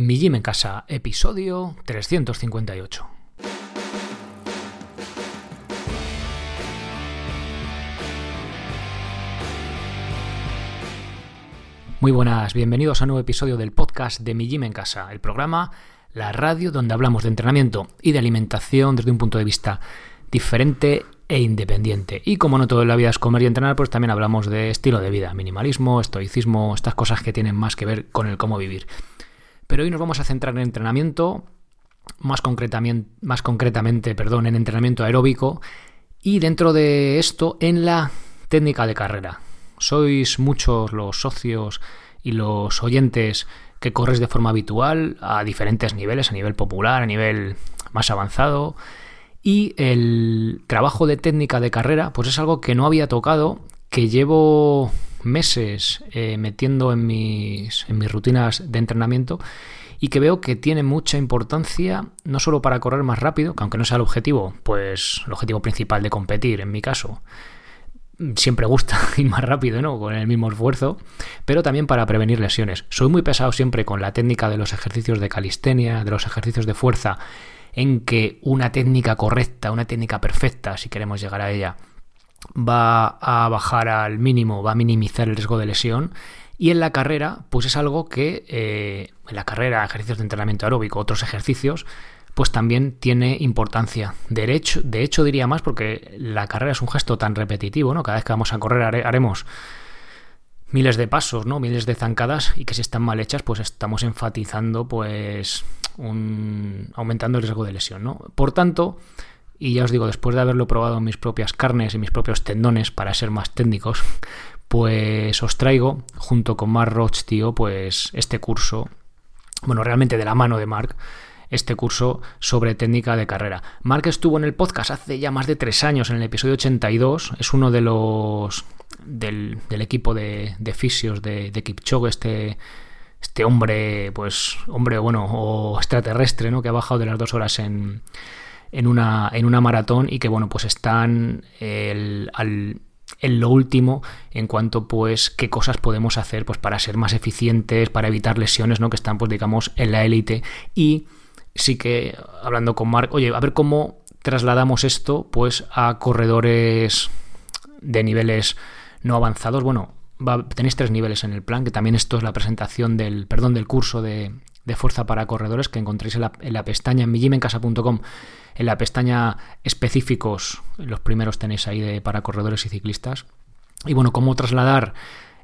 Mi Gym en Casa, episodio 358. Muy buenas, bienvenidos a un nuevo episodio del podcast de Mi Gym en Casa, el programa, la radio donde hablamos de entrenamiento y de alimentación desde un punto de vista diferente e independiente. Y como no todo en la vida es comer y entrenar, pues también hablamos de estilo de vida, minimalismo, estoicismo, estas cosas que tienen más que ver con el cómo vivir. Pero hoy nos vamos a centrar en entrenamiento, más concretamente, más concretamente perdón, en entrenamiento aeróbico y dentro de esto en la técnica de carrera. Sois muchos los socios y los oyentes que corres de forma habitual a diferentes niveles, a nivel popular, a nivel más avanzado. Y el trabajo de técnica de carrera, pues es algo que no había tocado, que llevo meses eh, metiendo en mis, en mis rutinas de entrenamiento y que veo que tiene mucha importancia no solo para correr más rápido, que aunque no sea el objetivo, pues el objetivo principal de competir en mi caso, siempre gusta ir más rápido, ¿no? Con el mismo esfuerzo, pero también para prevenir lesiones. Soy muy pesado siempre con la técnica de los ejercicios de calistenia, de los ejercicios de fuerza, en que una técnica correcta, una técnica perfecta, si queremos llegar a ella, va a bajar al mínimo, va a minimizar el riesgo de lesión. Y en la carrera, pues es algo que eh, en la carrera, ejercicios de entrenamiento aeróbico, otros ejercicios, pues también tiene importancia. De hecho, de hecho, diría más porque la carrera es un gesto tan repetitivo, ¿no? Cada vez que vamos a correr haremos miles de pasos, ¿no? Miles de zancadas y que si están mal hechas, pues estamos enfatizando, pues, aumentando el riesgo de lesión, ¿no? Por tanto, y ya os digo, después de haberlo probado en mis propias carnes y mis propios tendones, para ser más técnicos, pues os traigo, junto con Mark Roach, tío, pues este curso, bueno, realmente de la mano de Mark, este curso sobre técnica de carrera. Mark estuvo en el podcast hace ya más de tres años, en el episodio 82. Es uno de los del, equipo de, fisios de, de Kipchoge, este, este hombre, pues, hombre, bueno, o extraterrestre, ¿no? Que ha bajado de las dos horas en, en, una, en una maratón y que, bueno, pues están el, al, en lo último en cuanto pues qué cosas podemos hacer pues para ser más eficientes, para evitar lesiones, ¿no? Que están pues digamos en la élite y sí que hablando con Mark, oye, a ver cómo trasladamos esto pues a corredores de niveles no avanzados. Bueno, tenéis tres niveles en el plan, que también esto es la presentación del, perdón, del curso de, fuerza para corredores que encontréis en la, en la pestaña en mijimencasa.com, en la pestaña específicos, los primeros tenéis ahí de, para corredores y ciclistas. Y bueno, cómo trasladar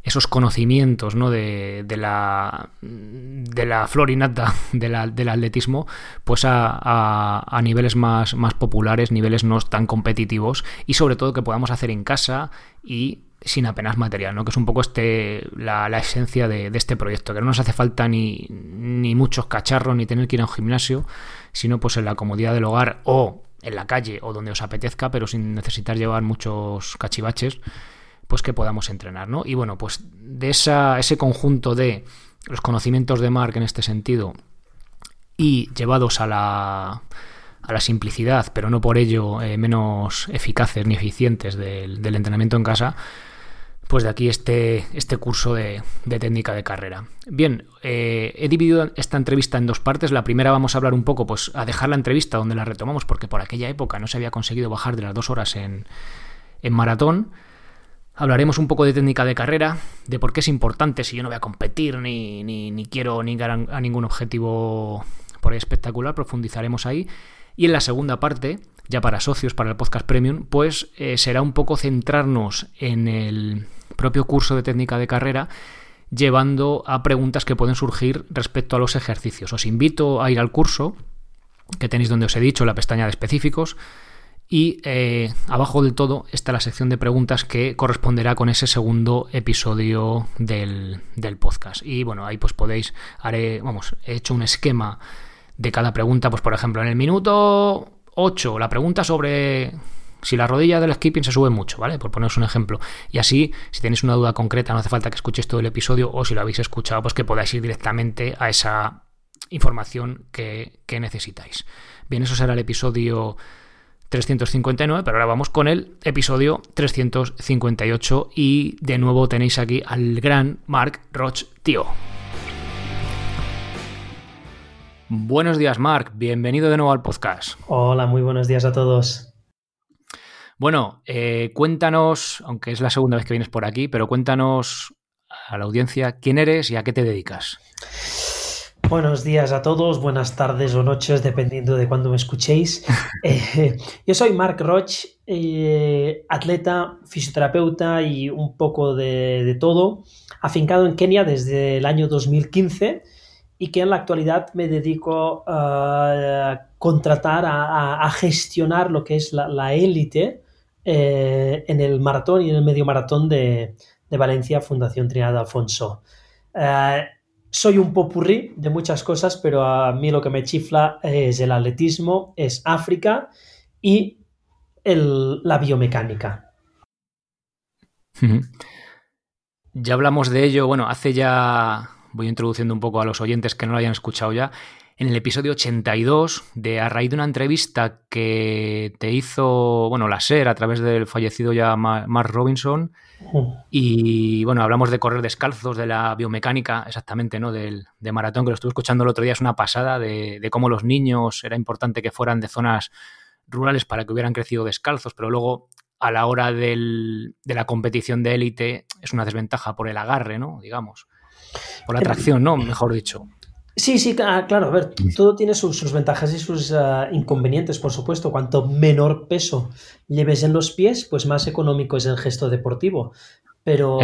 esos conocimientos ¿no? de, de, la, de la florinata del atletismo pues a, a, niveles más, más populares, niveles no tan competitivos y sobre todo que podamos hacer en casa y sin apenas material, ¿no? que es un poco este la, la esencia de, este proyecto, que no nos hace falta ni, ni muchos cacharros ni tener que ir a un gimnasio, sino pues en la comodidad del hogar o en la calle o donde os apetezca, pero sin necesitar llevar muchos cachivaches pues que podamos entrenar, ¿no? Y bueno, pues de esa, ese conjunto de los conocimientos de Mark en este sentido y llevados a la, a la simplicidad, pero no por ello eh, menos eficaces ni eficientes del, entrenamiento en casa, pues de aquí este, este curso de, de técnica de carrera. Bien, eh, he dividido esta entrevista en dos partes. La primera vamos a hablar un poco, pues a dejar la entrevista donde la retomamos, porque por aquella época no se había conseguido bajar de las dos horas en, en maratón. Hablaremos un poco de técnica de carrera, de por qué es importante si yo no voy a competir ni, ni, ni quiero ni a ningún objetivo por ahí espectacular, profundizaremos ahí. Y en la segunda parte, ya para socios, para el podcast premium, pues eh, será un poco centrarnos en el propio curso de técnica de carrera, llevando a preguntas que pueden surgir respecto a los ejercicios. Os invito a ir al curso, que tenéis donde os he dicho, la pestaña de específicos, y eh, abajo del todo está la sección de preguntas que corresponderá con ese segundo episodio del, del, podcast. Y bueno, ahí pues podéis, haré, vamos, he hecho un esquema de cada pregunta, pues por ejemplo, en el minuto 8, la pregunta sobre si la rodilla del skipping se sube mucho, ¿vale? Por poneros un ejemplo. Y así, si tenéis una duda concreta, no hace falta que escuchéis todo el episodio o si lo habéis escuchado, pues que podáis ir directamente a esa información que, necesitáis. Bien, eso será el episodio 359, pero ahora vamos con el episodio 358 y de nuevo tenéis aquí al gran Mark Roch, tío. Buenos días, Marc. Bienvenido de nuevo al podcast. Hola, muy buenos días a todos. Bueno, eh, cuéntanos, aunque es la segunda vez que vienes por aquí, pero cuéntanos a la audiencia quién eres y a qué te dedicas. Buenos días a todos, buenas tardes o noches, dependiendo de cuándo me escuchéis. Eh, yo soy Marc Roch, eh, atleta, fisioterapeuta y un poco de, todo, afincado en Kenia desde el año 2015 y que en la actualidad me dedico a contratar, a, gestionar lo que es la élite eh, en el maratón y en el medio maratón de, Valencia, Fundación Trinidad Alfonso soy un popurrí de muchas cosas, pero a mí lo que me chifla es el atletismo, es África y la biomecánica. Ya hablamos de ello, bueno, hace ya, voy introduciendo un poco a los oyentes que no lo hayan escuchado ya, en el episodio 82 de a raíz de una entrevista que te hizo, bueno, la SER a través del fallecido ya Mark Robinson. Y bueno, hablamos de correr descalzos, de la biomecánica, exactamente, ¿no? Del, de maratón, que lo estuve escuchando el otro día, es una pasada, de, de cómo los niños era importante que fueran de zonas rurales para que hubieran crecido descalzos, pero luego a la hora del, de la competición de élite es una desventaja por el agarre, ¿no? Digamos. Por la atracción, ¿no? Mejor dicho. Sí, sí, ah, claro, a ver, todo tiene sus, ventajas y sus ah, inconvenientes, por supuesto. Cuanto menor peso lleves en los pies, pues más económico es el gesto deportivo. Pero,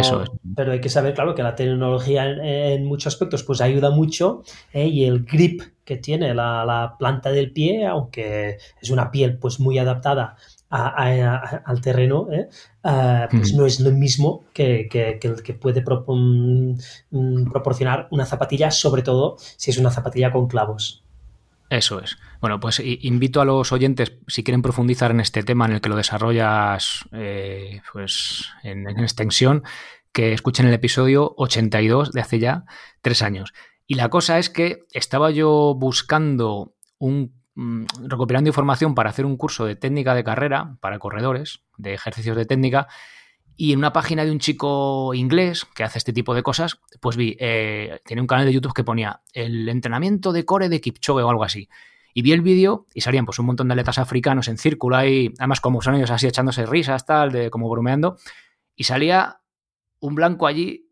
pero hay que saber, claro, que la tecnología en, muchos aspectos pues ayuda mucho ¿eh? y el grip que tiene la, la, planta del pie, aunque es una piel pues muy adaptada al terreno, ¿eh? Ah, pues no es lo mismo que, el que puede mm, proporcionar una zapatilla, sobre todo si es una zapatilla con clavos. Eso es. Bueno, pues invito a los oyentes, si quieren profundizar en este tema en el que lo desarrollas eh, pues en, en, extensión, que escuchen el episodio 82 de hace ya tres años. Y la cosa es que estaba yo buscando un Mm, recopilando información para hacer un curso de técnica de carrera para corredores, de ejercicios de técnica, y en una página de un chico inglés que hace este tipo de cosas, pues vi, eh, tiene un canal de YouTube que ponía el entrenamiento de core de Kipchoge o algo así. Y vi el vídeo y salían pues un montón de atletas africanos en círculo ahí, además como son ellos así echándose risas, tal, de como bromeando, y salía un blanco allí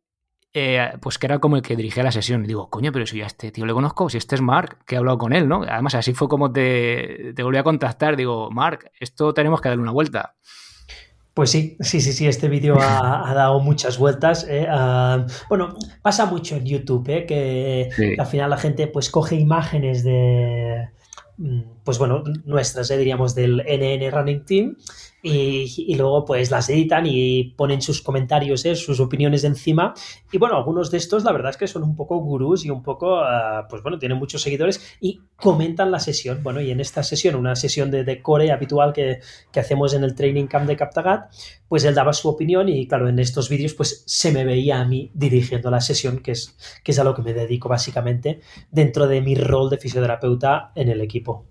eh, pues que era como el que dirigía la sesión. Y digo, coño, pero si yo a este tío le conozco, si este es Mark, que he hablado con él, ¿no? Además, así fue como te, volví a contactar. Digo, Mark, esto tenemos que darle una vuelta. Pues sí, sí, sí, sí, este vídeo ha, dado muchas vueltas. Eh, ah, bueno, pasa mucho en YouTube, eh, que, al final la gente pues coge imágenes de, mm, pues bueno, nuestras, diríamos, del NN Running Team y, luego pues las editan y ponen sus comentarios, ¿eh? sus opiniones encima. Y bueno, algunos de estos la verdad es que son un poco gurús y un poco, ah, pues bueno, tienen muchos seguidores y comentan la sesión. Bueno, y en esta sesión, una sesión de, core habitual que, hacemos en el training camp de Captagat, pues él daba su opinión y claro, en estos vídeos pues se me veía a mí dirigiendo la sesión, que es, que es a lo que me dedico básicamente dentro de mi rol de fisioterapeuta en el equipo.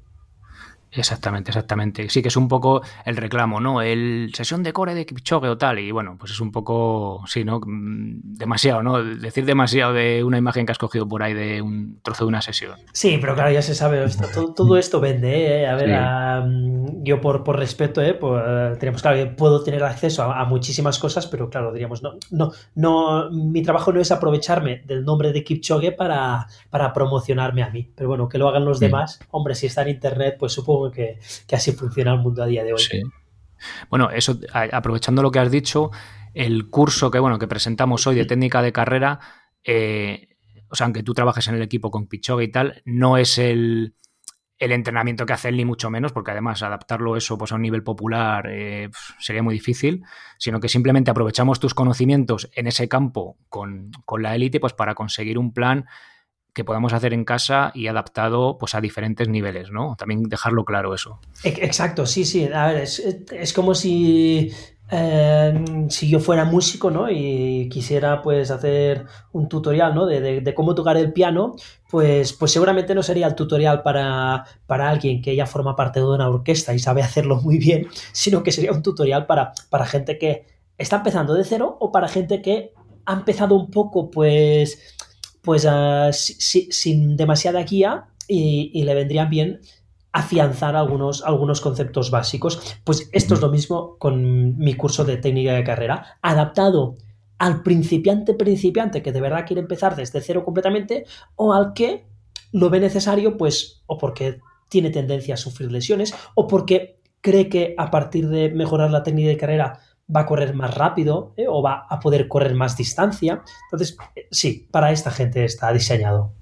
Exactamente, exactamente. Sí que es un poco el reclamo, ¿no? El sesión de core de Kipchoge o tal. Y bueno, pues es un poco, sí, ¿no? Mm, demasiado, ¿no? Decir demasiado de una imagen que has cogido por ahí de un trozo de una sesión. Sí, pero claro, ya se sabe, todo, esto vende, ¿eh? A ver, yo por, por respeto, ¿eh? Pues, tenemos, claro, puedo tener acceso a, muchísimas cosas, pero claro, diríamos, no, no, no, mi trabajo no es aprovecharme del nombre de Kipchoge para, para promocionarme a mí. Pero bueno, que lo hagan los demás. Hombre, si está en internet, pues supongo que, así funciona el mundo a día de hoy. Bueno, eso, aprovechando lo que has dicho, el curso que, bueno, que presentamos hoy de técnica de carrera, eh, o sea, aunque tú trabajes en el equipo con Pichoga y tal, no es el, entrenamiento que hace él, ni mucho menos, porque además adaptarlo eso pues, a un nivel popular eh, sería muy difícil, sino que simplemente aprovechamos tus conocimientos en ese campo con, con la élite pues, para conseguir un plan que podamos hacer en casa y adaptado pues a diferentes niveles, ¿no? También dejarlo claro eso. Exacto, sí, sí. A ver, es, como si, em, si yo fuera músico, ¿no? Y quisiera pues hacer un tutorial, ¿no? De, cómo tocar el piano, pues, pues seguramente no sería el tutorial para, para, alguien que ya forma parte de una orquesta y sabe hacerlo muy bien, sino que sería un tutorial para, para gente que está empezando de cero o para gente que ha empezado un poco, pues pues sin demasiada guía y, le vendrían bien afianzar algunos, algunos conceptos básicos. Pues esto es lo mismo con mi curso de técnica de carrera, adaptado al principiante principiante que de verdad quiere empezar desde cero completamente o al que lo ve necesario pues o porque tiene tendencia a sufrir lesiones o porque cree que a partir de mejorar la técnica de carrera va a correr más rápido ¿eh? o va a poder correr más distancia. Entonces, eh, sí, para esta gente está diseñado.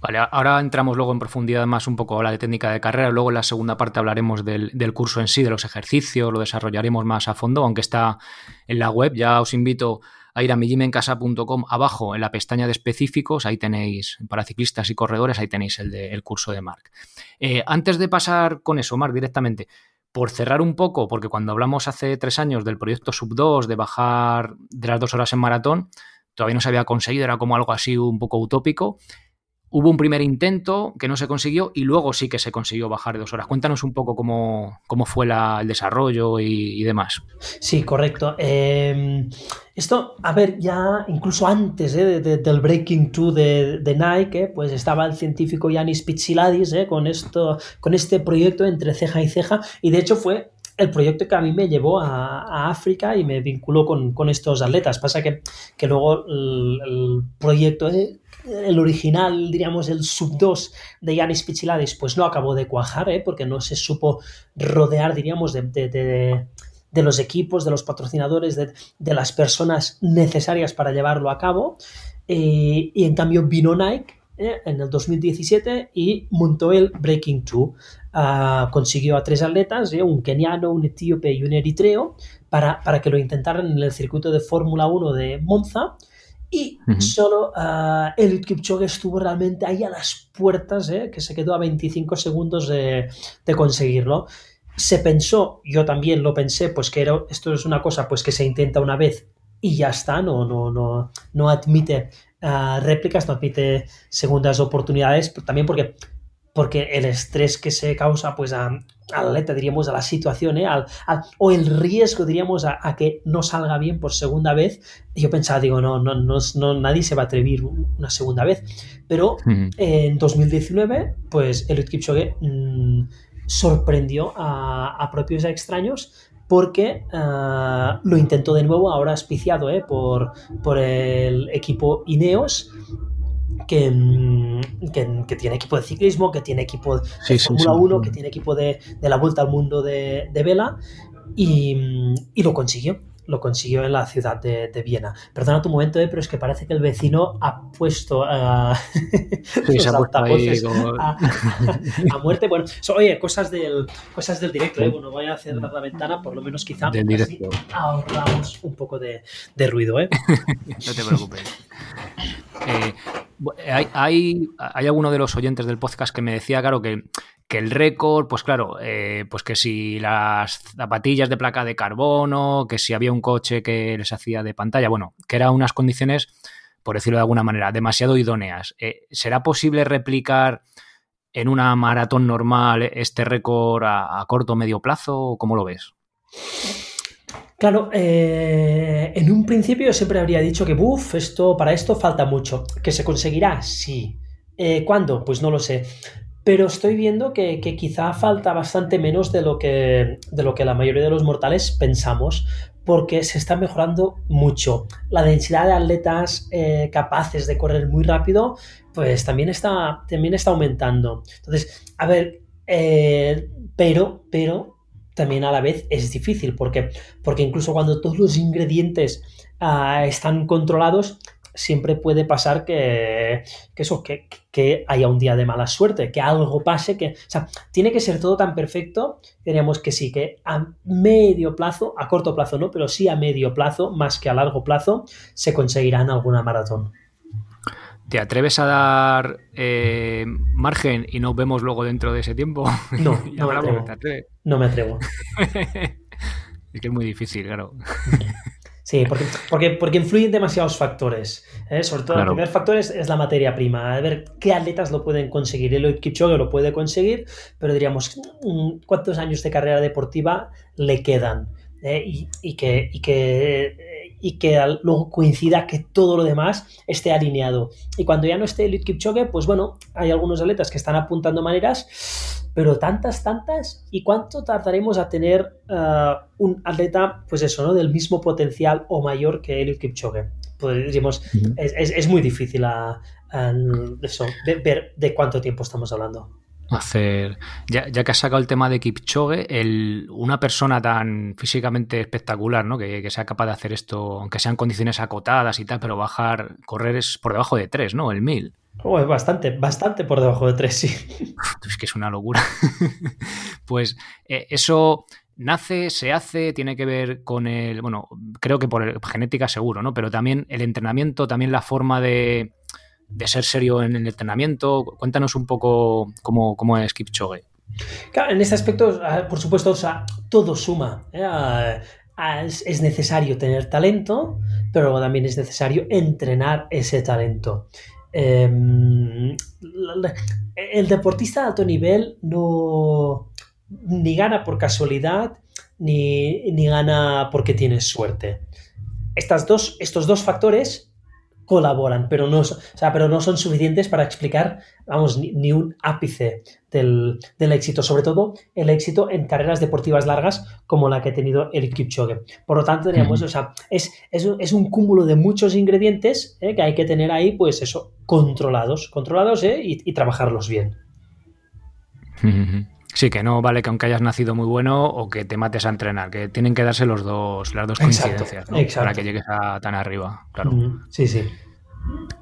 Vale, ahora entramos luego en profundidad más un poco a la de técnica de carrera, luego en la segunda parte hablaremos del, curso en sí, de los ejercicios, lo desarrollaremos más a fondo, aunque está en la web, ya os invito a ir a millimencasa.com abajo en la pestaña de específicos, ahí tenéis para ciclistas y corredores, ahí tenéis el, de, el curso de Marc. Eh, antes de pasar con eso, Marc, directamente, por cerrar un poco, porque cuando hablamos hace tres años del proyecto Sub 2, de bajar de las dos horas en maratón, todavía no se había conseguido, era como algo así un poco utópico. Hubo un primer intento que no se consiguió y luego sí que se consiguió bajar de dos horas. Cuéntanos un poco cómo, cómo fue el desarrollo y, demás. Sí, correcto. Em, esto, a ver, ya incluso antes eh, del Breaking 2 de, Nike, eh, pues estaba el científico Yanis Pitsiladis eh, con, esto, con este proyecto entre ceja y ceja y de hecho fue el proyecto que a mí me llevó a, África y me vinculó con, estos atletas. Pasa que, que luego el, proyecto el original, diríamos, el sub 2 de Yanis Pichiladis, pues no acabó de cuajar, ¿eh? porque no se supo rodear, diríamos, de, los equipos, de los patrocinadores, de, las personas necesarias para llevarlo a cabo. Eh, y en cambio vino Nike ¿eh? en el 2017 y montó el Breaking 2. Ah, consiguió a tres atletas, un keniano, un etíope y un eritreo, para, para que lo intentaran en el circuito de Fórmula 1 de Monza y solo uh, Eliud Kipchoge estuvo realmente ahí a las puertas, ¿eh? que se quedó a 25 segundos de, conseguirlo. Se pensó, yo también lo pensé, pues que era, esto es una cosa pues que se intenta una vez y ya está, no, no, no, no admite réplicas, no admite segundas oportunidades, también porque porque el estrés que se causa pues a, al atleta, diríamos, a la situación, ¿eh? al, o el riesgo, diríamos, a, que no salga bien por segunda vez, yo pensaba, digo, no, no, no, nadie se va a atrever una segunda vez. Pero en 2019, pues el Kipchoge mm, sorprendió a, propios y extraños porque ah, lo intentó de nuevo, ahora auspiciado ¿eh? por, por el equipo Ineos, Mm, que, que, tiene equipo de ciclismo, que tiene equipo de Fórmula 1, que tiene equipo de, de, la Vuelta al Mundo de, de Vela y, mm, y, lo consiguió. Lo consiguió en la ciudad de, de Viena. Perdona tu momento, eh, pero es que parece que el vecino ha puesto uh, sí, se ha a, a, muerte. Bueno, oye, cosas del, cosas del directo. Eh. Bueno, voy a cerrar la ventana, por lo menos quizá ahorramos un poco de, de ruido. ¿eh? no te preocupes. Eh, hay, hay, alguno de los oyentes del podcast que me decía, claro, que, el récord, pues claro, eh, pues que si las zapatillas de placa de carbono, que si había un coche que les hacía de pantalla, bueno, que eran unas condiciones, por decirlo de alguna manera, demasiado idóneas. Eh, ¿Será posible replicar en una maratón normal este récord a, corto o medio plazo? ¿Cómo lo ves? Claro, eh, en un principio siempre habría dicho que, uff, esto, para esto falta mucho. ¿Que se conseguirá? Sí. ¿Cuándo? Pues no lo sé. Pero estoy viendo que, quizá falta bastante menos de lo, que, de lo que la mayoría de los mortales pensamos, porque se está mejorando mucho. La densidad de atletas eh, capaces de correr muy rápido, pues también está, también está aumentando. Entonces, a ver, pero, pero también a la vez es difícil, porque, porque incluso cuando todos los ingredientes ah, están controlados, siempre puede pasar que, eso, que, que, haya un día de mala suerte, que algo pase, que, o sea, tiene que ser todo tan perfecto, diríamos que sí, que a medio plazo, a corto plazo no, pero sí a medio plazo, más que a largo plazo, se conseguirá en alguna maratón. ¿Te atreves a dar eh, margen y nos vemos luego dentro de ese tiempo? No, no, me atrevo. no me atrevo. es que es muy difícil, claro. Sí, porque, porque, porque influyen demasiados factores. ¿eh? Sobre todo, el primer factor es, la materia prima. A ver qué atletas lo pueden conseguir. El Kipchoge lo puede conseguir, pero diríamos, mm, ¿cuántos años de carrera deportiva le quedan? ¿Eh? Y, y, que, y que y que luego coincida que todo lo demás esté alineado. Y cuando ya no esté el Kipchoge, pues bueno, hay algunos atletas que están apuntando maneras, pero tantas, tantas. ¿Y cuánto tardaremos a tener uh, un atleta, pues eso, ¿no? Del mismo potencial o mayor que el Kipchoge? Pues, es, muy difícil a, eso, ver de cuánto tiempo estamos hablando hacer. Ya, ya, que has sacado el tema de Kipchoge, el, una persona tan físicamente espectacular, ¿no? Que, sea capaz de hacer esto, aunque sean condiciones acotadas y tal, pero bajar, correr es por debajo de 3, ¿no? El 1000. Oh, es bastante, bastante por debajo de 3, sí. Es que es una locura. pues eh, eso nace, se hace, tiene que ver con el. Bueno, creo que por genética seguro, ¿no? Pero también el entrenamiento, también la forma de de ser serio en el entrenamiento. Cuéntanos un poco cómo, cómo es Kipchoge. Claro, en este aspecto, por supuesto, o sea, todo suma. ¿eh? Es necesario tener talento, pero también es necesario entrenar ese talento. Em, el deportista de alto nivel no ni gana por casualidad ni, ni gana porque tiene suerte. Estas dos, estos dos factores colaboran, pero no, o sea, pero no son suficientes para explicar, vamos, ni, un ápice del, éxito, sobre todo el éxito en carreras deportivas largas como la que ha tenido el Kipchoge. Por lo tanto, teníamos, o sea, es, es, un cúmulo de muchos ingredientes ¿eh? que hay que tener ahí, pues eso, controlados, controlados ¿eh? y, trabajarlos bien. Sí, que no vale que aunque hayas nacido muy bueno o que te mates a entrenar, que tienen que darse los dos, las dos coincidencias para que llegues a tan arriba. Claro. Sí, sí.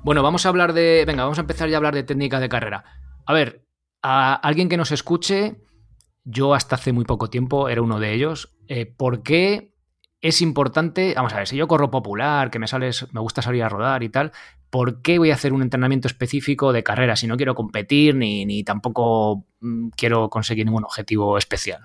Bueno, vamos a hablar de. Venga, vamos a empezar ya a hablar de técnica de carrera. A ver, a alguien que nos escuche, yo hasta hace muy poco tiempo era uno de ellos. Eh, ¿Por qué es importante? Vamos a ver, si yo corro popular, que me sales, me gusta salir a rodar y tal, ¿por qué voy a hacer un entrenamiento específico de carrera si no quiero competir ni, tampoco mm, quiero conseguir ningún objetivo especial?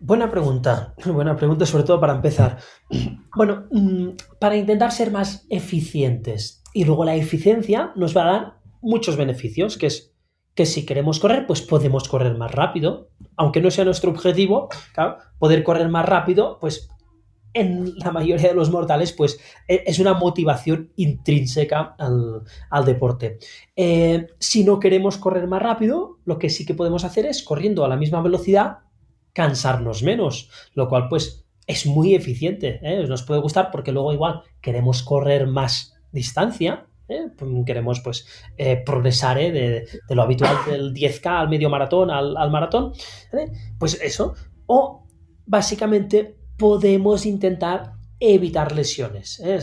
Buena pregunta, buena pregunta, sobre todo para empezar. Bueno, mm, para intentar ser más eficientes y luego la eficiencia nos va a dar muchos beneficios, que es que si queremos correr, pues podemos correr más rápido, aunque no sea nuestro objetivo, claro, poder correr más rápido, pues en la mayoría de los mortales, pues e, es una motivación intrínseca al, deporte. Eh, si no queremos correr más rápido, lo que sí que podemos hacer es, corriendo a la misma velocidad, cansarnos menos, lo cual pues es muy eficiente. ¿eh? Nos puede gustar porque luego igual queremos correr más distancia, ¿eh? queremos pues progresar de, lo habitual del 10K al medio maratón al, al maratón, pues eso. O básicamente podemos intentar evitar lesiones. ¿eh?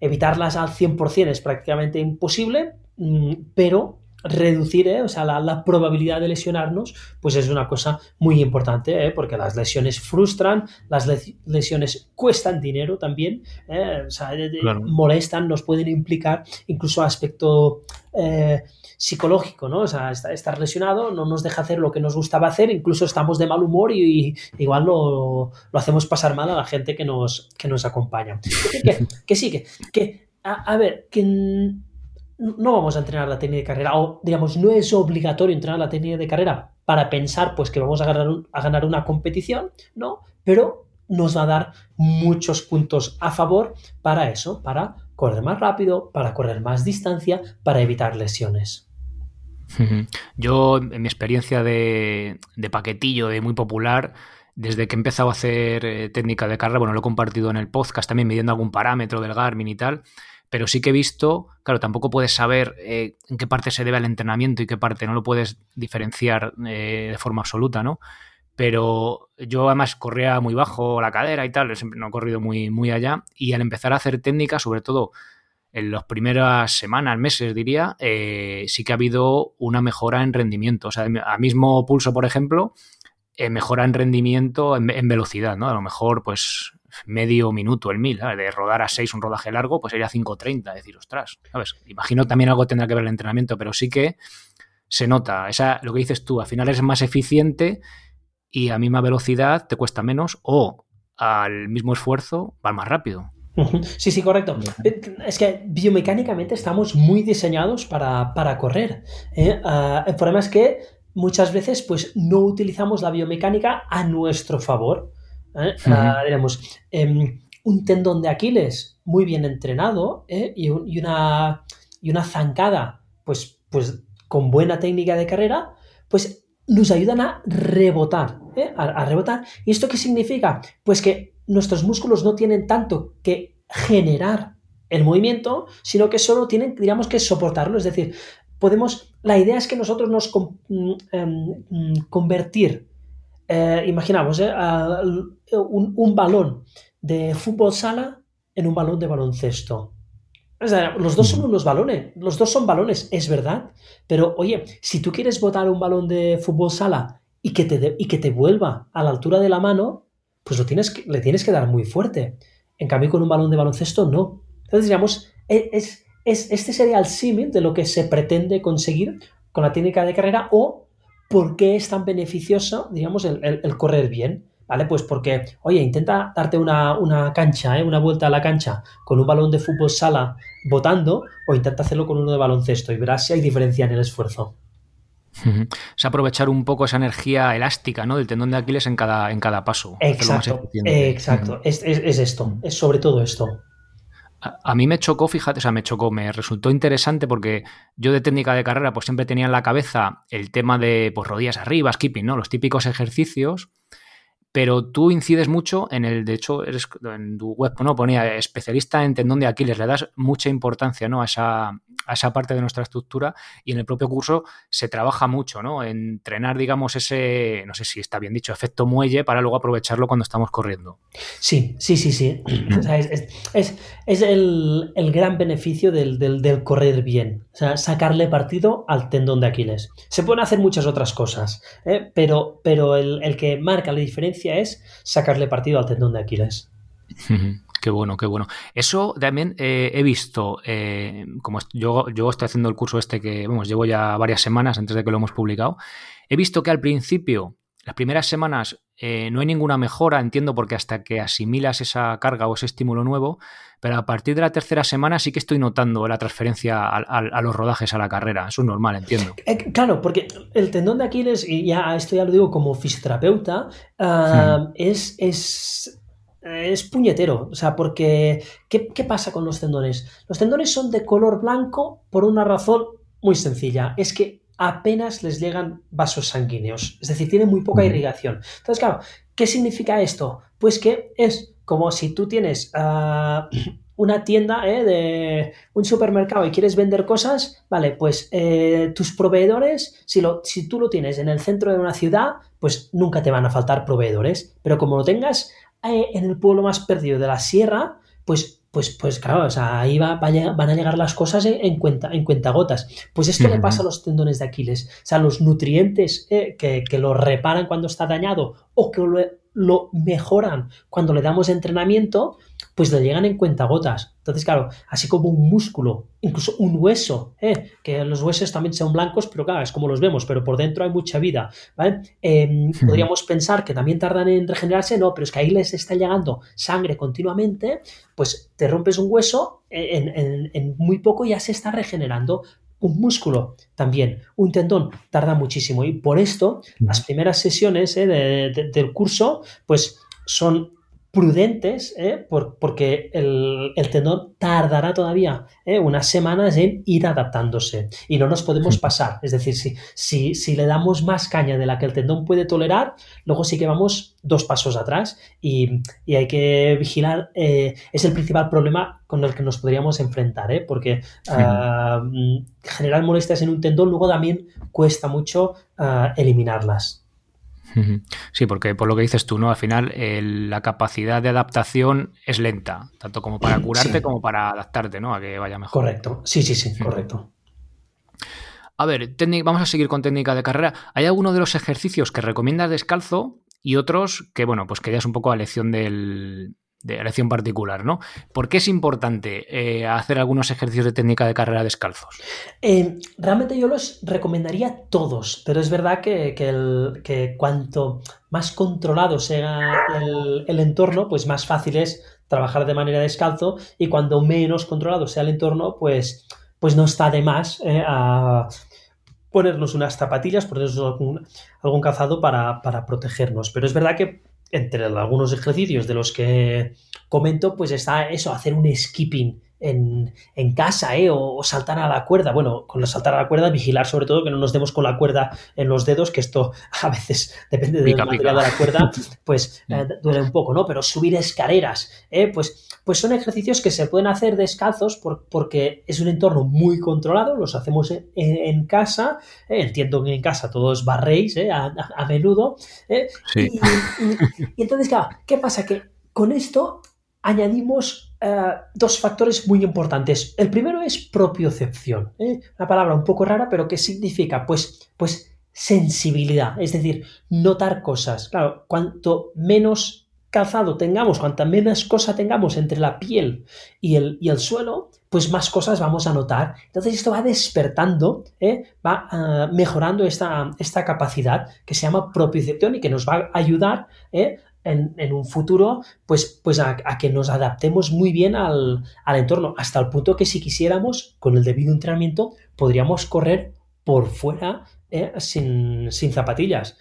evitarlas al 100% es prácticamente imposible, mm, pero reducir ¿eh? o sea, la, probabilidad de lesionarnos, pues es una cosa muy importante, ¿eh? porque las lesiones frustran, las lesiones cuestan dinero también, o sea, molestan, nos pueden implicar incluso aspecto psicológico, ¿no? O sea, estar lesionado no nos deja hacer lo que nos gustaba hacer, incluso estamos de mal humor y, igual lo, hacemos pasar mal a la gente que nos, que nos acompaña. Que, sí, que, a, ver, que no vamos a entrenar la técnica de carrera, o digamos, no es obligatorio entrenar la técnica de carrera para pensar pues que vamos a ganar, a ganar una competición, ¿no? Pero nos va a dar muchos puntos a favor para eso, para correr más rápido, para correr más distancia, para evitar lesiones. Yo, en mi experiencia de, paquetillo, de muy popular, desde que he empezado a hacer eh, técnica de carrera, bueno, lo he compartido en el podcast también midiendo algún parámetro del Garmin y tal, pero sí que he visto, claro, tampoco puedes saber eh, en qué parte se debe al entrenamiento y qué parte no lo puedes diferenciar eh, de forma absoluta, ¿no? Pero yo además corría muy bajo la cadera y tal, siempre no he corrido muy, muy allá, y al empezar a hacer técnica, sobre todo en las primeras semanas, meses diría, eh, sí que ha habido una mejora en rendimiento. O sea, a mismo pulso, por ejemplo, mejora en rendimiento en, velocidad, ¿no? A lo mejor, pues, medio minuto el mil, De rodar a 6 un rodaje largo, pues sería 5.30, es decir, ostras, ¿sabes? Imagino también algo tendrá que ver el entrenamiento, pero sí que se nota. Esa, lo que dices tú, al final es más eficiente y a misma velocidad te cuesta menos o al mismo esfuerzo vas más rápido. Sí, sí, correcto. Es que biomecánicamente estamos muy diseñados para, correr. ¿eh? Ah, el problema es que muchas veces pues, no utilizamos la biomecánica a nuestro favor. ¿Eh? Ah, em, un tendón de Aquiles muy bien entrenado ¿eh? y, una, y una zancada pues, pues con buena técnica de carrera, pues nos ayudan a rebotar, ¿eh? a, rebotar. ¿Y esto qué significa? Pues que nuestros músculos no tienen tanto que generar el movimiento, sino que solo tienen, digamos, que soportarlo. Es decir, podemos, la idea es que nosotros nos mm, em, mm, convertir, eh, imaginamos, eh, un, un balón de fútbol sala en un balón de baloncesto los dos son unos balones, los dos son balones, es verdad. Pero oye, si tú quieres botar un balón de fútbol sala y que te, y que te vuelva a la altura de la mano, pues lo tienes le tienes que dar muy fuerte. En cambio, con un balón de baloncesto, no. Entonces, digamos, e, es, es, este sería el símil de lo que se pretende conseguir con la técnica de carrera o por qué es tan beneficioso, digamos, el correr bien. ¿vale? Pues porque, oye, intenta darte una, cancha, ¿eh? una vuelta a la cancha con un balón de fútbol sala botando o intenta hacerlo con uno de baloncesto y verás si hay diferencia en el esfuerzo. Es aprovechar un poco esa energía elástica ¿no? del tendón de Aquiles en cada, en cada paso. Exacto, exacto. es, esto, es sobre todo esto. A, mí me chocó, fíjate, o sea, me chocó, me resultó interesante porque yo de técnica de carrera pues siempre tenía en la cabeza el tema de pues rodillas arriba, skipping, ¿no? Los típicos ejercicios pero tú incides mucho en el, de hecho, eres en tu web no ponía especialista en tendón de Aquiles, le das mucha importancia ¿no? a, esa, a esa parte de nuestra estructura y en el propio curso se trabaja mucho, ¿no? Entrenar, digamos, ese, no sé si está bien dicho, efecto muelle para luego aprovecharlo cuando estamos corriendo. Sí, sí, sí, sí. es, el, gran beneficio del, correr bien, o sea, sacarle partido al tendón de Aquiles. Se pueden hacer muchas otras cosas, ¿eh? pero, pero el, el que marca la diferencia es sacarle partido al tendón de Aquiles. Qué bueno, qué bueno. Eso también eh, he visto, eh, como yo, yo estoy haciendo el curso este que, vamos, llevo ya varias semanas antes de que lo hemos publicado, he visto que al principio, las primeras semanas, eh, no hay ninguna mejora, entiendo, porque hasta que asimilas esa carga o ese estímulo nuevo, pero a partir de la tercera semana sí que estoy notando la transferencia a, los rodajes a la carrera. Eso es normal, entiendo. Eh, claro, porque el tendón de Aquiles, y ya esto ya lo digo como fisioterapeuta, ah, hmm. es, es, es, puñetero. O sea, porque ¿qué, ¿qué pasa con los tendones? Los tendones son de color blanco por una razón muy sencilla. Es que apenas les llegan vasos sanguíneos, es decir, tienen muy poca hmm. irrigación. Entonces, claro, ¿qué significa esto? Pues que es como si tú tienes ah, una tienda ¿eh? de un supermercado y quieres vender cosas, vale, pues eh, tus proveedores, si, lo, si tú lo tienes en el centro de una ciudad, pues nunca te van a faltar proveedores, pero como lo tengas eh, en el pueblo más perdido de la sierra, pues pues, pues claro, o sea, ahí va, van a llegar las cosas en, cuenta, en cuentagotas. Pues esto le pasa a los tendones de Aquiles. O sea, los nutrientes que, que, lo reparan cuando está dañado o que lo, lo mejoran cuando le damos entrenamiento, pues le llegan en cuentagotas. Entonces, claro, así como un músculo, incluso un hueso, ¿eh? que los huesos también son blancos, pero claro, es como los vemos, pero por dentro hay mucha vida, ¿vale? Em, podríamos pensar que también tardan en regenerarse, no, pero es que ahí les está llegando sangre continuamente, pues te rompes un hueso, en, en muy poco ya se está regenerando, un músculo también, un tendón tarda muchísimo. Y por esto las primeras sesiones eh, del curso pues son prudentes, ¿eh? porque el, tendón tardará todavía ¿eh? unas semanas en ir adaptándose y no nos podemos pasar. Es decir, si, si, si, le damos más caña de la que el tendón puede tolerar, luego sí que vamos dos pasos atrás y, hay que vigilar. Eh, es el principal problema con el que nos podríamos enfrentar, porque ah, generar molestias en un tendón luego también cuesta mucho ah, eliminarlas. Sí, porque por lo que dices tú, ¿no? Al final la capacidad de adaptación es lenta, tanto como para curarte como para adaptarte, ¿no? A que vaya mejor. Correcto. Sí, sí, sí, correcto. A ver, vamos a seguir con técnica de carrera. ¿Hay alguno de los ejercicios que recomiendas descalzo y otros que, bueno, pues que ya es un poco a lección del, de elección particular, ¿no? ¿Por qué es importante eh, hacer algunos ejercicios de técnica de carrera descalzos? Eh, realmente yo los recomendaría todos, pero es verdad que, que, cuanto más controlado sea el, entorno, pues más fácil es trabajar de manera descalzo y cuando menos controlado sea el entorno, pues, pues no está de más eh, a ponernos unas zapatillas, ponernos algún, algún calzado para, para protegernos. Pero es verdad que entre algunos ejercicios de los que comento, pues está eso, hacer un skipping en, casa, ¿eh? O, saltar a la cuerda. Bueno, con saltar a la cuerda, vigilar sobre todo que no nos demos con la cuerda en los dedos, que esto a veces depende del material de la cuerda, pues eh, duele un poco, ¿no? Pero subir escaleras, ¿eh? Pues, pues son ejercicios que se pueden hacer descalzos porque es un entorno muy controlado, los hacemos en, casa, ¿eh? entiendo que en casa todos barréis ¿eh? a, menudo. Sí. y entonces, claro, ¿qué pasa? Que con esto añadimos eh, dos factores muy importantes. El primero es propiocepción, ¿eh? una palabra un poco rara, pero ¿qué significa? Pues, pues sensibilidad, es decir, notar cosas. Claro, cuanto menos calzado tengamos, cuanta menos cosa tengamos entre la piel y el, y el suelo, pues más cosas vamos a notar. Entonces esto va despertando, ¿eh? va mejorando esta, esta, capacidad que se llama propiocepción y que nos va a ayudar en, un futuro, pues, pues a, que nos adaptemos muy bien al, entorno, hasta el punto que si quisiéramos, con el debido entrenamiento, podríamos correr por fuera eh, sin, zapatillas.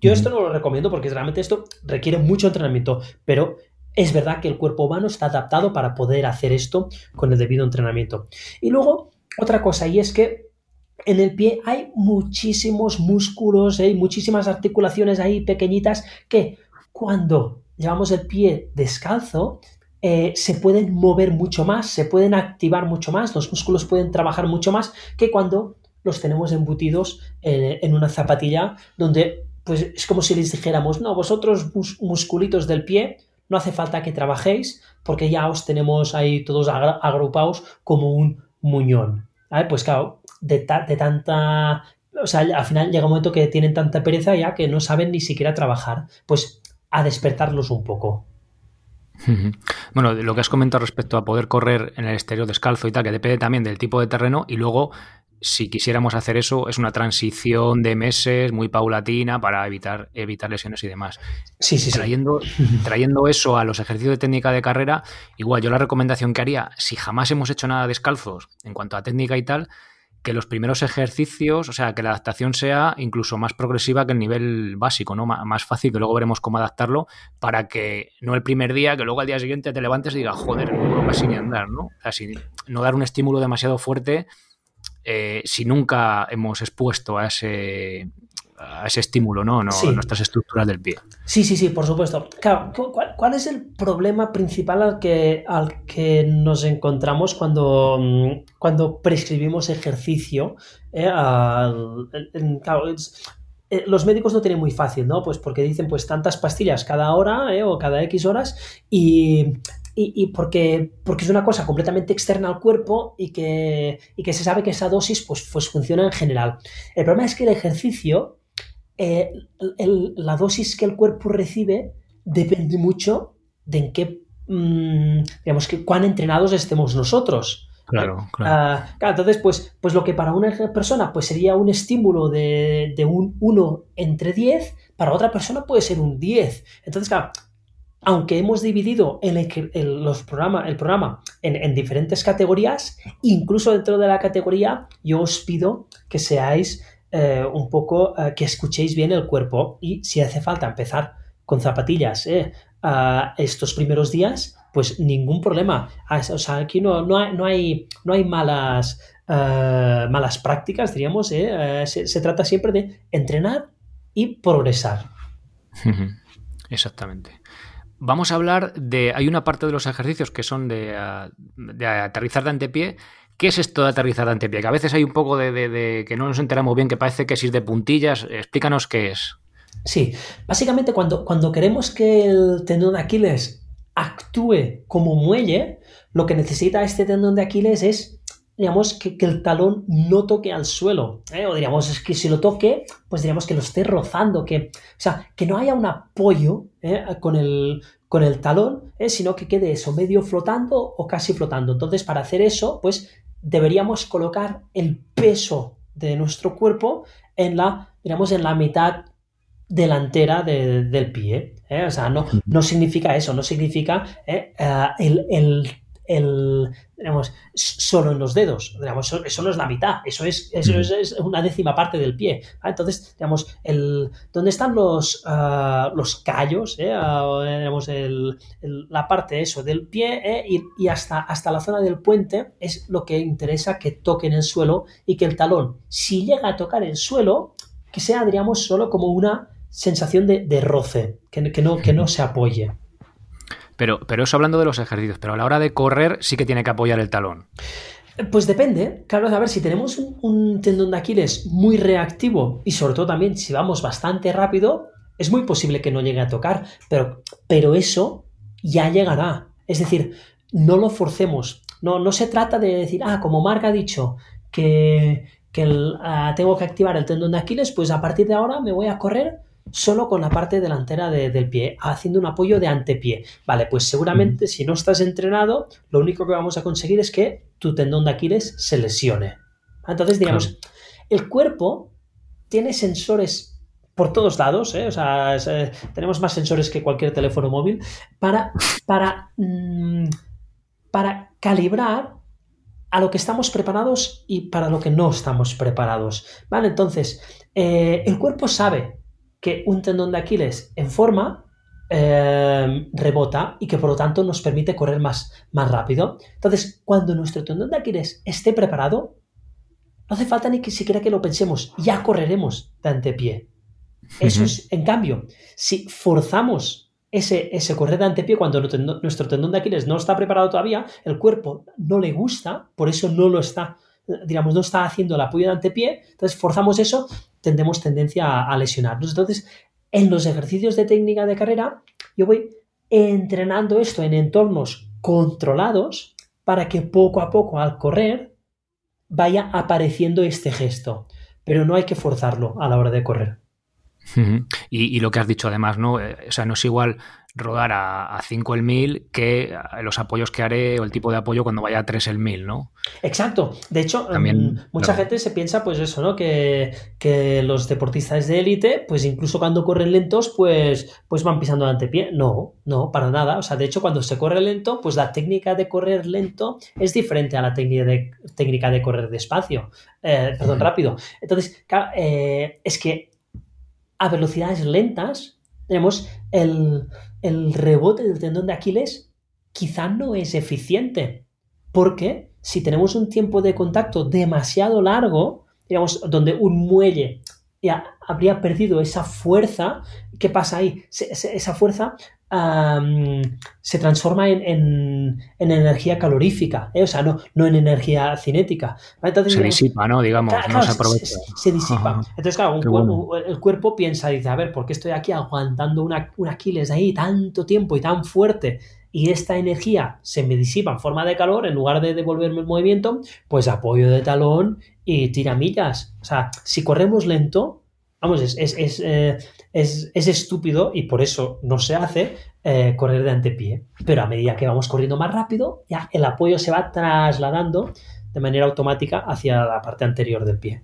Yo esto no lo recomiendo porque realmente esto requiere mucho entrenamiento, pero es verdad que el cuerpo humano está adaptado para poder hacer esto con el debido entrenamiento. Y luego, otra cosa, y es que en el pie hay muchísimos músculos, hay muchísimas articulaciones ahí pequeñitas que cuando llevamos el pie descalzo, eh, se pueden mover mucho más, se pueden activar mucho más, los músculos pueden trabajar mucho más que cuando los tenemos embutidos en una zapatilla donde pues es como si les dijéramos, no, vosotros musculitos del pie, no hace falta que trabajéis porque ya os tenemos ahí todos agrupados como un muñón. Pues claro, de, de tanta... O sea, al final llega un momento que tienen tanta pereza ya que no saben ni siquiera trabajar. Pues a despertarlos un poco. Bueno, lo que has comentado respecto a poder correr en el exterior descalzo y tal, que depende también del tipo de terreno y luego si quisiéramos hacer eso, es una transición de meses muy paulatina para evitar, evitar lesiones y demás. Sí, sí, trayendo, trayendo eso a los ejercicios de técnica de carrera, igual yo la recomendación que haría, si jamás hemos hecho nada descalzos en cuanto a técnica y tal, que los primeros ejercicios, o sea, que la adaptación sea incluso más progresiva que el nivel básico, ¿no? más fácil, que luego veremos cómo adaptarlo, para que no el primer día, que luego al día siguiente te levantes y digas, joder, no puedo casi ni andar, ¿no? O no dar un estímulo demasiado fuerte eh, si nunca hemos expuesto a ese, a ese estímulo, ¿no? no Nuestras estructuras del pie. Sí, sí, sí, por supuesto. Claro, ¿cuál, es el problema principal al que, al que nos encontramos cuando, mm, cuando prescribimos ejercicio? Eh, eh, los médicos no tienen muy fácil, ¿no? Pues porque dicen pues tantas pastillas cada hora eh, o cada X horas y, y, porque, porque es una cosa completamente externa al cuerpo y que, y que se sabe que esa dosis pues, pues funciona en general. El problema es que el ejercicio eh, la dosis que el cuerpo recibe depende mucho de en qué, mm, digamos, que cuán entrenados estemos nosotros. Claro, claro. Ah, entonces, pues, pues lo que para una persona pues sería un estímulo de, un 1 entre 10, para otra persona puede ser un 10. Entonces, claro, aunque hemos dividido el, los programa, el programa en, en, diferentes categorías, incluso dentro de la categoría, yo os pido que seáis eh, un poco eh, que escuchéis bien el cuerpo y si hace falta empezar con zapatillas eh, estos primeros días, pues ningún problema. Ah, o sea, aquí no, no, hay, no, hay, malas, malas prácticas, diríamos. Se, trata siempre de entrenar y progresar. Exactamente. Vamos a hablar de. Hay una parte de los ejercicios que son de, de aterrizar de antepié ¿Qué es esto de aterrizar ante pie? Que a veces hay un poco de, que no nos enteramos bien, que parece que es ir de puntillas. Explícanos qué es. Sí, básicamente cuando, cuando queremos que el tendón de Aquiles actúe como muelle, lo que necesita este tendón de Aquiles es, digamos, que, el talón no toque al suelo. ¿eh? O diríamos, es que si lo toque, pues diríamos que lo esté rozando, que, o sea, que no haya un apoyo ¿eh? con, el, con el talón, ¿eh? sino que quede eso medio flotando o casi flotando. Entonces, para hacer eso, pues deberíamos colocar el peso de nuestro cuerpo en la, digamos, en la mitad delantera del pie. O sea, no, no significa eso, no significa ¿eh? Eh, el, el, digamos, solo en los dedos. Digamos, eso, no es la mitad, eso es, eso mm. es, una décima parte del pie. Entonces, digamos, el, ¿dónde están los, ah, los callos? Eh? Ah, digamos, el, la parte eso del pie eh, y, y, hasta, hasta la zona del puente es lo que interesa que toquen el suelo y que el talón, si llega a tocar el suelo, que sea, diríamos, solo como una sensación de, roce, que, que, no, que no se apoye. Pero, pero eso hablando de los ejercicios, pero a la hora de correr sí que tiene que apoyar el talón. Pues depende, claro, a ver, si tenemos un, tendón de Aquiles muy reactivo y sobre todo también si vamos bastante rápido, es muy posible que no llegue a tocar, pero, pero eso ya llegará. Es decir, no lo forcemos. No, no se trata de decir, ah, como Mark ha dicho que, ah, tengo que activar el tendón de Aquiles, pues a partir de ahora me voy a correr solo con la parte delantera del pie, haciendo un apoyo de antepié. Vale, pues seguramente si no estás entrenado, lo único que vamos a conseguir es que tu tendón de Aquiles se lesione. Entonces, digamos, el cuerpo tiene sensores por todos lados, ¿eh? o sea, eh, tenemos más sensores que cualquier teléfono móvil para, para, mm, para calibrar a lo que estamos preparados y para lo que no estamos preparados. ¿Vale? Entonces, eh, el cuerpo sabe que un tendón de Aquiles en forma eh, rebota y que por lo tanto nos permite correr más, más rápido. Entonces, cuando nuestro tendón de Aquiles esté preparado, no hace falta ni que siquiera que lo pensemos, ya correremos de antepié. Eso es, en cambio, si forzamos ese, ese correr de antepié cuando nuestro tendón de Aquiles no está preparado todavía, el cuerpo no le gusta, por eso no lo está, digamos, no está haciendo el apoyo de antepié, entonces forzamos eso tendremos tendencia a, lesionarnos. Entonces, en los ejercicios de técnica de carrera, yo voy entrenando esto en entornos controlados para que poco a poco al correr vaya apareciendo este gesto. Pero no hay que forzarlo a la hora de correr. Y, y, lo que has dicho además, ¿no? Eh, o sea, no es igual rodar a, 5 el 1000 que los apoyos que haré o el tipo de apoyo cuando vaya a 3 el 1000, ¿no? Exacto. De hecho, mm, mucha gente se piensa, pues eso, ¿no? Que, los deportistas de élite, pues incluso cuando corren lentos, pues, pues van pisando el antepié. No, no, para nada. O sea, de hecho, cuando se corre lento, pues la técnica de correr lento es diferente a la técnica de, técnica de correr despacio. Eh, perdón, rápido. Entonces, eh, es que a velocidades lentas tenemos el, el rebote del tendón de Aquiles quizá no es eficiente. Porque si tenemos un tiempo de contacto demasiado largo, digamos, donde un muelle ya habría perdido esa fuerza, ¿qué pasa ahí? esa fuerza se transforma en, energía calorífica, ¿eh? o sea, no, no en energía cinética. se disipa, ¿no? Digamos, no se aprovecha. Se, disipa. Entonces, claro, el cuerpo piensa, dice, a ver, ¿por qué estoy aquí aguantando una, un Aquiles ahí tanto tiempo y tan fuerte? Y esta energía se me disipa en forma de calor, en lugar de devolverme el movimiento, pues apoyo de talón y tiramillas. O sea, si corremos lento, vamos, es, es, eh, es, estúpido y por eso no se hace eh, correr de antepié. Pero a medida que vamos corriendo más rápido, ya el apoyo se va trasladando de manera automática hacia la parte anterior del pie.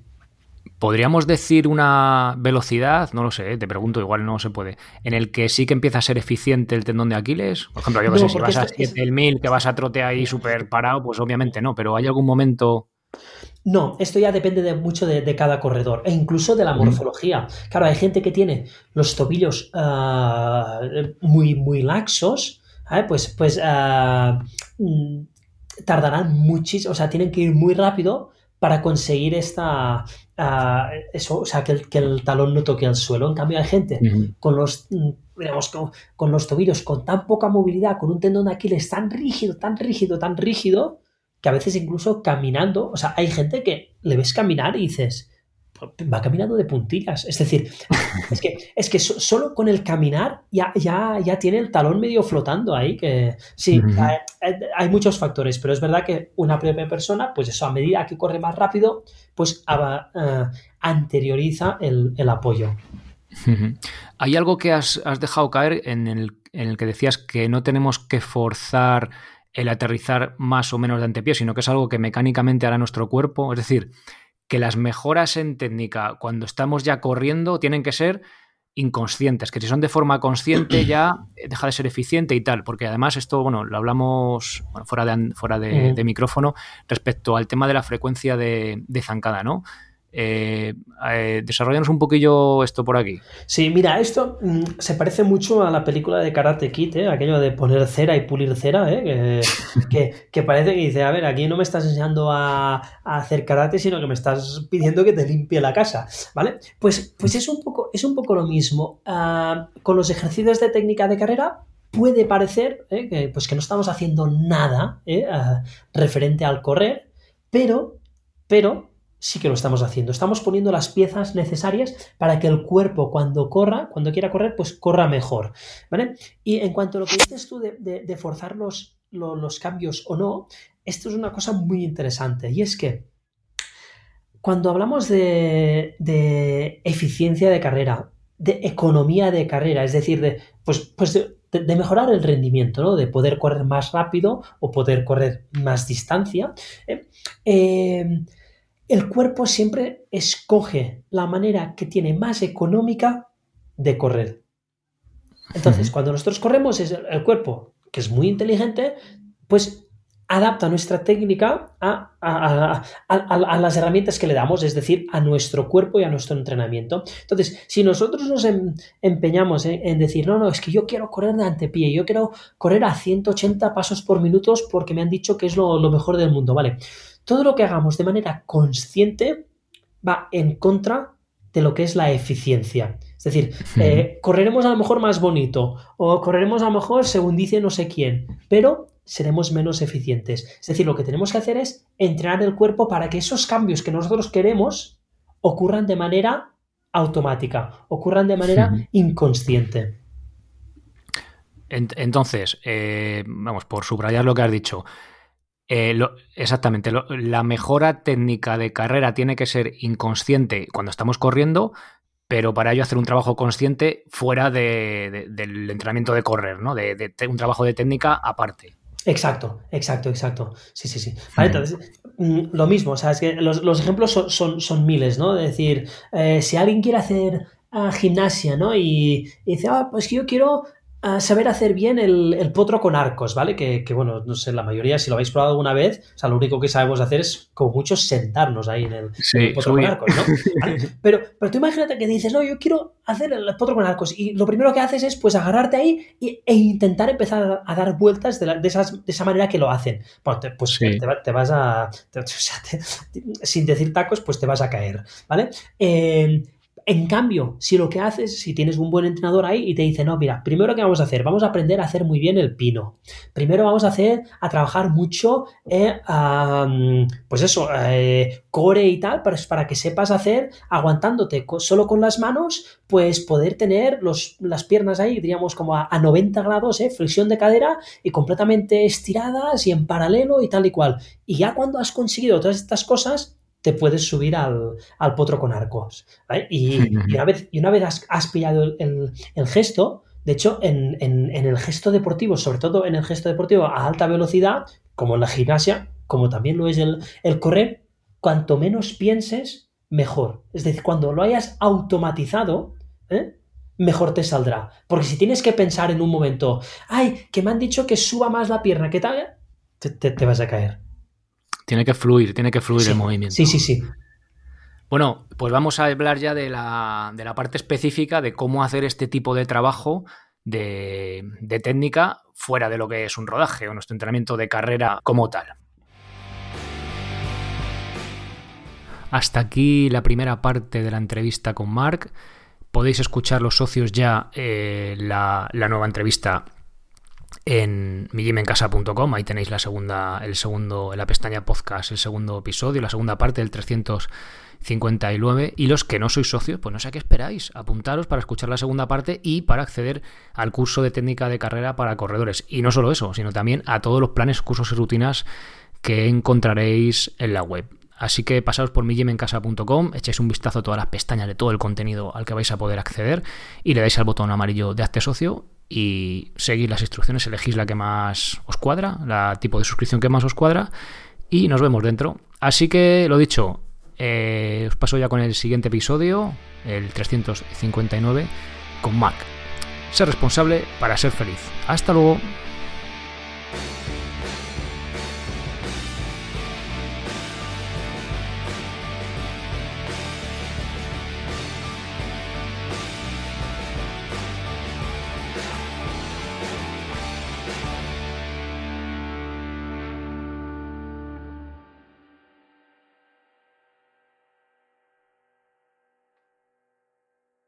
¿Podríamos decir una velocidad? No lo sé, te pregunto, igual no se puede. En el que sí que empieza a ser eficiente el tendón de Aquiles. Por ejemplo, yo que sé, si vas a 7000, que vas a trote ahí súper parado, pues obviamente no, pero ¿hay algún momento no, esto ya depende de mucho de, cada corredor e incluso de la morfología. Claro, hay gente que tiene los tobillos ah, muy, muy laxos, pues, pues mm, tardarán muchísimo, o sea, tienen que ir muy rápido para conseguir esta, ah, eso, o sea, que el, que el, talón no toque el suelo. En cambio, hay gente con los, mm, digamos, con, con, los tobillos con tan poca movilidad, con un tendón de Aquiles tan rígido, tan rígido, tan rígido, que a veces incluso caminando, o sea, hay gente que le ves caminar y dices, va caminando de puntillas. Es decir, es que, es que solo con el caminar ya, ya, ya tiene el talón medio flotando ahí, que sí, hay, muchos factores, pero es verdad que una propia persona, pues eso, a medida que corre más rápido, pues eh, anterioriza el, apoyo. Hay algo que has, dejado caer en el, en el que decías que no tenemos que forzar el aterrizar más o menos de antepié, sino que es algo que mecánicamente hará nuestro cuerpo. Es decir, que las mejoras en técnica cuando estamos ya corriendo tienen que ser inconscientes, que si son de forma consciente ya deja de ser eficiente y tal, porque además esto, bueno, lo hablamos fuera, de, fuera de, micrófono respecto al tema de la frecuencia de, de zancada, ¿no? Eh, eh un poquillo esto por aquí. Sí, mira, esto mm, se parece mucho a la película de Karate Kid, ¿eh? aquello de poner cera y pulir cera, ¿eh? que, parece que dice, a ver, aquí no me estás enseñando a, hacer karate, sino que me estás pidiendo que te limpie la casa, ¿vale? Pues, pues es, un poco, es un poco lo mismo. Ah, con los ejercicios de técnica de carrera, puede parecer ¿eh? que, pues que no estamos haciendo nada ah, referente al correr, pero, pero sí que lo estamos haciendo. Estamos poniendo las piezas necesarias para que el cuerpo cuando corra, cuando quiera correr, pues corra mejor. ¿Vale? Y en cuanto a lo que dices tú de, forzar los, los, cambios o no, esto es una cosa muy interesante. Y es que cuando hablamos de, eficiencia de carrera, de economía de carrera, es decir, de, pues, pues de, mejorar el rendimiento, ¿no? de poder correr más rápido o poder correr más distancia, ¿eh? eh el cuerpo siempre escoge la manera que tiene más económica de correr. Entonces, cuando nosotros corremos, es el cuerpo, que es muy inteligente, pues adapta nuestra técnica a, las herramientas que le damos, es decir, a nuestro cuerpo y a nuestro entrenamiento. Entonces, si nosotros nos em, empeñamos en, decir, no, no, es que yo quiero correr de antepié, yo quiero correr a 180 pasos por minuto porque me han dicho que es lo, lo mejor del mundo, ¿vale? Todo lo que hagamos de manera consciente va en contra de lo que es la eficiencia. Es decir, eh, correremos a lo mejor más bonito o correremos a lo mejor según dice no sé quién, pero seremos menos eficientes. Es decir, lo que tenemos que hacer es entrenar el cuerpo para que esos cambios que nosotros queremos ocurran de manera automática, ocurran de manera inconsciente. Entonces, eh, vamos, por subrayar lo que has dicho, eh, exactamente, la mejora técnica de carrera tiene que ser inconsciente cuando estamos corriendo, pero para ello hacer un trabajo consciente fuera del entrenamiento de correr, ¿no? De, un trabajo de técnica aparte. Exacto, exacto, exacto. Sí, sí, sí. entonces, mm, lo mismo, o sea, es que los, ejemplos son, son, miles, ¿no? De decir, eh, si alguien quiere hacer ah, gimnasia, ¿no? Y, y, dice, ah, pues yo quiero saber hacer bien el, potro con arcos, ¿vale? Que, bueno, no sé, la mayoría, si lo habéis probado alguna vez, o sea, lo único que sabemos hacer es como mucho sentarnos ahí en el, potro con arcos, ¿no? Pero, pero tú imagínate que dices, no, yo quiero hacer el potro con arcos y lo primero que haces es pues agarrarte ahí e intentar empezar a dar vueltas de, de, esa manera que lo hacen. Bueno, pues te, vas a... sin decir tacos, pues te vas a caer, ¿vale? Eh, en cambio, si lo que haces, si tienes un buen entrenador ahí y te dice, no, mira, primero que vamos a hacer, vamos a aprender a hacer muy bien el pino. Primero vamos a hacer, a trabajar mucho, eh, pues eso, eh, core y tal, para, para que sepas hacer, aguantándote solo con las manos, pues poder tener los, las piernas ahí, diríamos como a, 90 grados, eh, flexión de cadera y completamente estiradas y en paralelo y tal y cual. Y ya cuando has conseguido todas estas cosas, te puedes subir al, potro con arcos. Y, una vez, y una vez has, pillado el, gesto, de hecho, en, el gesto deportivo, sobre todo en el gesto deportivo a alta velocidad, como en la gimnasia, como también lo es el, el correr, cuanto menos pienses, mejor. Es decir, cuando lo hayas automatizado, ¿eh? mejor te saldrá. Porque si tienes que pensar en un momento, ay, que me han dicho que suba más la pierna, que tal, te vas a caer. Tiene que fluir, tiene que fluir el movimiento. Sí, sí, sí. Bueno, pues vamos a hablar ya de la, parte específica de cómo hacer este tipo de trabajo de, de técnica fuera de lo que es un rodaje o nuestro entrenamiento de carrera como tal. Hasta aquí la primera parte de la entrevista con Mark. Podéis escuchar los socios ya eh, la, la, nueva entrevista en millimencasa.com. Ahí tenéis la segunda, el segundo, en la pestaña podcast, el segundo episodio, la segunda parte del 359. Y los que no sois socios, pues no sé a qué esperáis. Apuntaros para escuchar la segunda parte y para acceder al curso de técnica de carrera para corredores. Y no solo eso, sino también a todos los planes, cursos y rutinas que encontraréis en la web. Así que pasaos por millimencasa.com, echáis un vistazo a todas las pestañas de todo el contenido al que vais a poder acceder y le dais al botón amarillo de Hazte Socio y seguís las instrucciones, elegís la que más os cuadra, la tipo de suscripción que más os cuadra y nos vemos dentro. Así que lo dicho, eh, os paso ya con el siguiente episodio, el 359, con Mac. Ser responsable para ser feliz. Hasta luego.